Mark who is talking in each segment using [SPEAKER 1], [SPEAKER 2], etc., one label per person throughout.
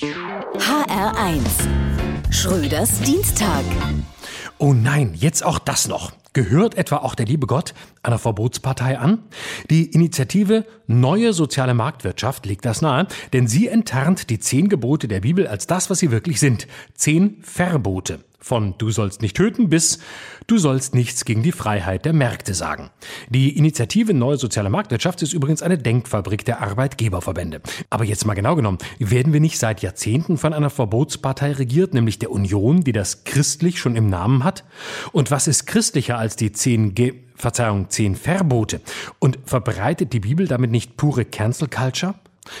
[SPEAKER 1] HR1 Schröders Dienstag.
[SPEAKER 2] Oh nein, jetzt auch das noch. Gehört etwa auch der liebe Gott einer Verbotspartei an? Die Initiative Neue Soziale Marktwirtschaft legt das nahe, denn sie enttarnt die zehn Gebote der Bibel als das, was sie wirklich sind. Zehn Verbote. Von du sollst nicht töten bis du sollst nichts gegen die Freiheit der Märkte sagen. Die Initiative Neue Soziale Marktwirtschaft ist übrigens eine Denkfabrik der Arbeitgeberverbände. Aber jetzt mal genau genommen, werden wir nicht seit Jahrzehnten von einer Verbotspartei regiert, nämlich der Union, die das christlich schon im Namen hat? Und was ist christlicher als die zehn Ge Verzeihung, zehn Verbote? Und verbreitet die Bibel damit nicht pure Cancel Culture?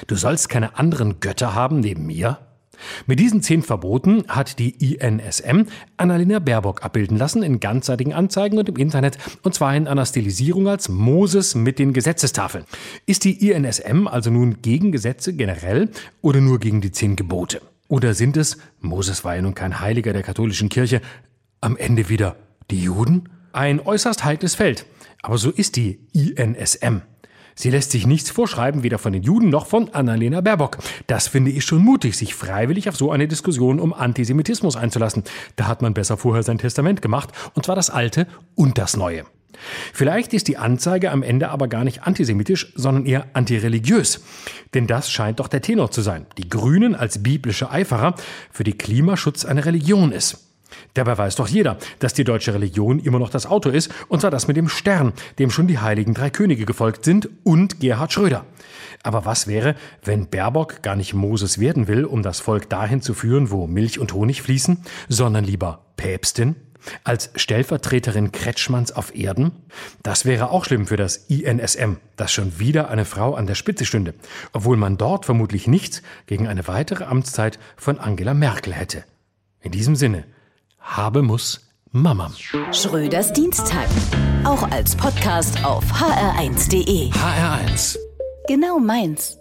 [SPEAKER 2] Du sollst keine anderen Götter haben neben mir? Mit diesen zehn Verboten hat die INSM Annalena Baerbock abbilden lassen in ganzseitigen Anzeigen und im Internet, und zwar in einer Stilisierung als Moses mit den Gesetzestafeln. Ist die INSM also nun gegen Gesetze generell oder nur gegen die zehn Gebote? Oder sind es, Moses war ja nun kein Heiliger der katholischen Kirche, am Ende wieder die Juden? Ein äußerst heikles Feld. Aber so ist die INSM. Sie lässt sich nichts vorschreiben, weder von den Juden noch von Annalena Baerbock. Das finde ich schon mutig, sich freiwillig auf so eine Diskussion um Antisemitismus einzulassen. Da hat man besser vorher sein Testament gemacht, und zwar das alte und das neue. Vielleicht ist die Anzeige am Ende aber gar nicht antisemitisch, sondern eher antireligiös. Denn das scheint doch der Tenor zu sein. Die Grünen als biblische Eiferer für die Klimaschutz eine Religion ist. Dabei weiß doch jeder, dass die deutsche Religion immer noch das Auto ist, und zwar das mit dem Stern, dem schon die heiligen drei Könige gefolgt sind, und Gerhard Schröder. Aber was wäre, wenn Baerbock gar nicht Moses werden will, um das Volk dahin zu führen, wo Milch und Honig fließen, sondern lieber Päpstin? Als Stellvertreterin Kretschmanns auf Erden? Das wäre auch schlimm für das INSM, dass schon wieder eine Frau an der Spitze stünde, obwohl man dort vermutlich nichts gegen eine weitere Amtszeit von Angela Merkel hätte. In diesem Sinne, habe muss Mama.
[SPEAKER 1] Schröders Dienstag. Auch als Podcast auf hr1.de.
[SPEAKER 2] HR1.
[SPEAKER 1] Genau meins.